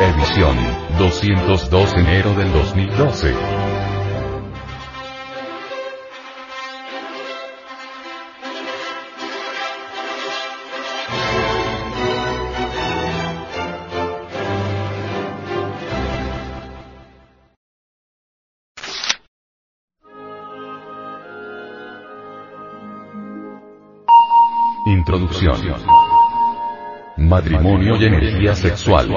Edición 202 de enero del 2012. Introducción. Matrimonio y energía sexual.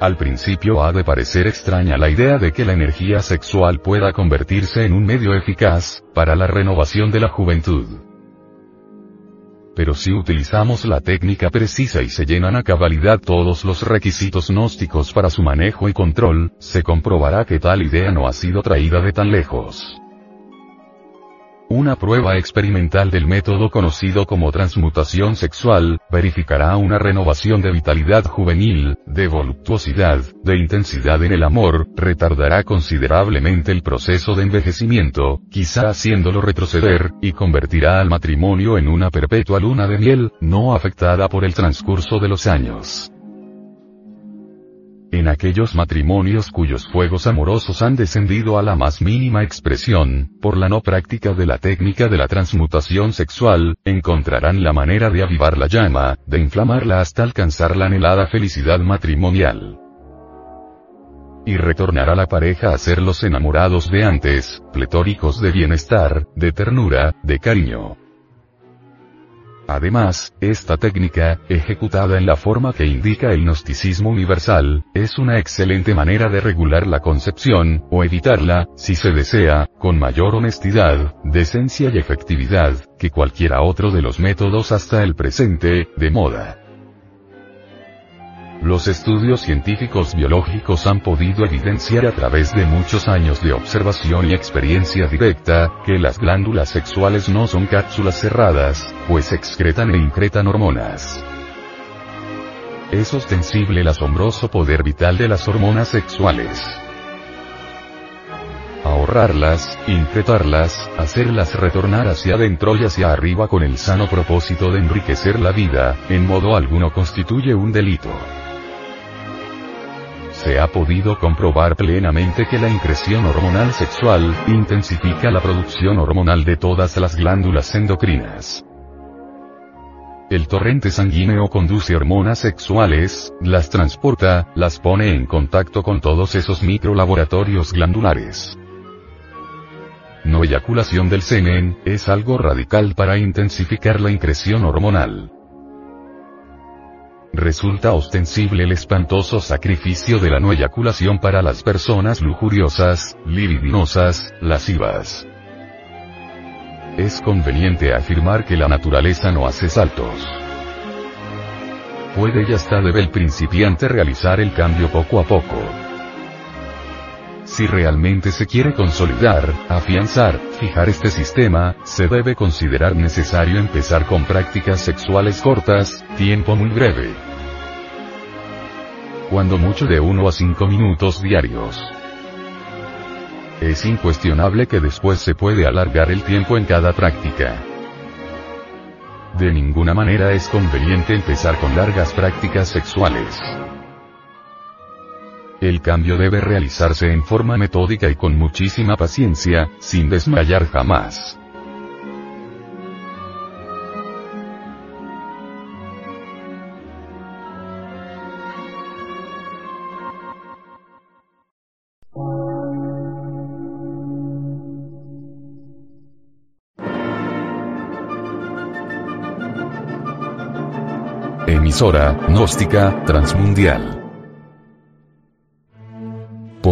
Al principio ha de parecer extraña la idea de que la energía sexual pueda convertirse en un medio eficaz, para la renovación de la juventud. Pero si utilizamos la técnica precisa y se llenan a cabalidad todos los requisitos gnósticos para su manejo y control, se comprobará que tal idea no ha sido traída de tan lejos. Una prueba experimental del método conocido como transmutación sexual, verificará una renovación de vitalidad juvenil, de voluptuosidad, de intensidad en el amor, retardará considerablemente el proceso de envejecimiento, quizá haciéndolo retroceder, y convertirá al matrimonio en una perpetua luna de miel, no afectada por el transcurso de los años en aquellos matrimonios cuyos fuegos amorosos han descendido a la más mínima expresión, por la no práctica de la técnica de la transmutación sexual, encontrarán la manera de avivar la llama, de inflamarla hasta alcanzar la anhelada felicidad matrimonial. Y retornará la pareja a ser los enamorados de antes, pletóricos de bienestar, de ternura, de cariño. Además, esta técnica, ejecutada en la forma que indica el gnosticismo universal, es una excelente manera de regular la concepción, o evitarla, si se desea, con mayor honestidad, decencia y efectividad, que cualquiera otro de los métodos hasta el presente, de moda. Los estudios científicos biológicos han podido evidenciar a través de muchos años de observación y experiencia directa, que las glándulas sexuales no son cápsulas cerradas, pues excretan e incretan hormonas. Es ostensible el asombroso poder vital de las hormonas sexuales. Ahorrarlas, incretarlas, hacerlas retornar hacia adentro y hacia arriba con el sano propósito de enriquecer la vida, en modo alguno constituye un delito se ha podido comprobar plenamente que la increción hormonal sexual, intensifica la producción hormonal de todas las glándulas endocrinas. El torrente sanguíneo conduce hormonas sexuales, las transporta, las pone en contacto con todos esos microlaboratorios glandulares. No eyaculación del semen, es algo radical para intensificar la increción hormonal resulta ostensible el espantoso sacrificio de la no eyaculación para las personas lujuriosas, libidinosas, lascivas. Es conveniente afirmar que la naturaleza no hace saltos. Puede y hasta debe el principiante realizar el cambio poco a poco. Si realmente se quiere consolidar, afianzar, fijar este sistema, se debe considerar necesario empezar con prácticas sexuales cortas, tiempo muy breve. Cuando mucho de 1 a 5 minutos diarios. Es incuestionable que después se puede alargar el tiempo en cada práctica. De ninguna manera es conveniente empezar con largas prácticas sexuales. El cambio debe realizarse en forma metódica y con muchísima paciencia, sin desmayar jamás. Emisora, gnóstica, transmundial